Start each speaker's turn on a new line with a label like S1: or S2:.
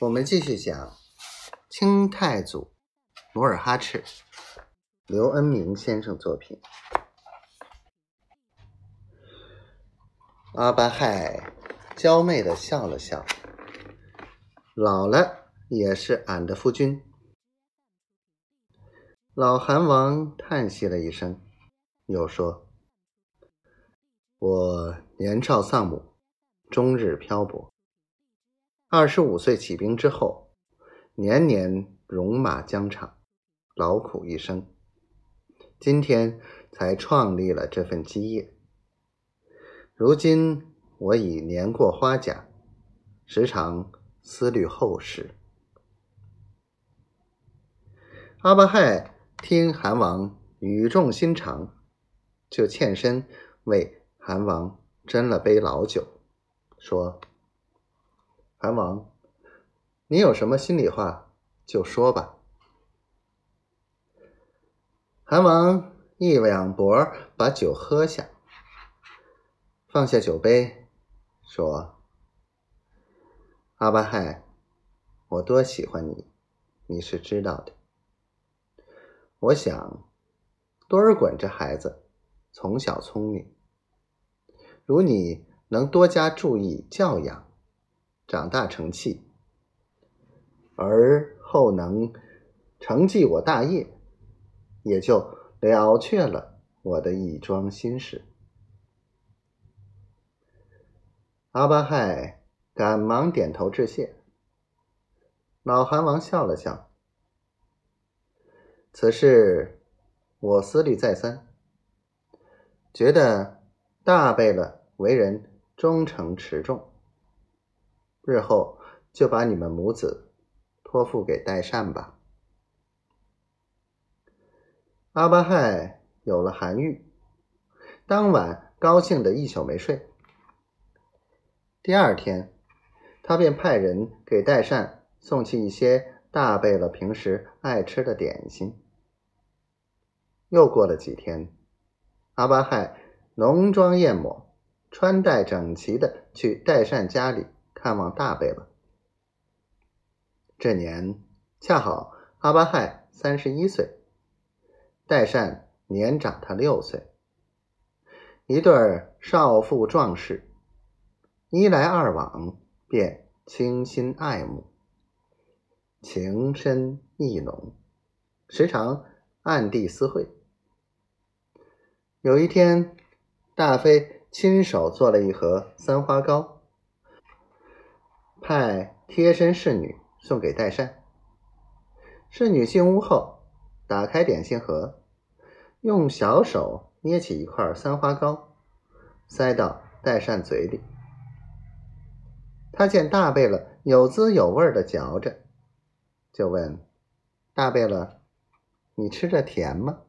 S1: 我们继续讲清太祖努尔哈赤，刘恩明先生作品。阿巴亥娇媚的笑了笑，老了也是俺的夫君。老韩王叹息了一声，又说：“我年少丧母，终日漂泊。”二十五岁起兵之后，年年戎马疆场，劳苦一生。今天才创立了这份基业。如今我已年过花甲，时常思虑后事。阿巴亥听韩王语重心长，就欠身为韩王斟了杯老酒，说。韩王，你有什么心里话就说吧。韩王一两脖把酒喝下，放下酒杯，说：“阿巴亥，我多喜欢你，你是知道的。我想，多尔衮这孩子从小聪明，如你能多加注意教养。”长大成器，而后能承继我大业，也就了却了我的一桩心事。阿巴亥赶忙点头致谢。老韩王笑了笑：“此事我思虑再三，觉得大贝勒为人忠诚持重。”日后就把你们母子托付给代善吧。阿巴亥有了韩愈，当晚高兴的一宿没睡。第二天，他便派人给代善送去一些大贝勒平时爱吃的点心。又过了几天，阿巴亥浓妆艳抹，穿戴整齐的去代善家里。看望大贝勒。这年恰好阿巴亥三十一岁，代善年长他六岁，一对少妇壮士，一来二往便倾心爱慕，情深意浓，时常暗地私会。有一天，大妃亲手做了一盒三花糕。派贴身侍女送给代善。侍女进屋后，打开点心盒，用小手捏起一块三花糕，塞到代善嘴里。他见大贝勒有滋有味的嚼着，就问大贝勒：“你吃着甜吗？”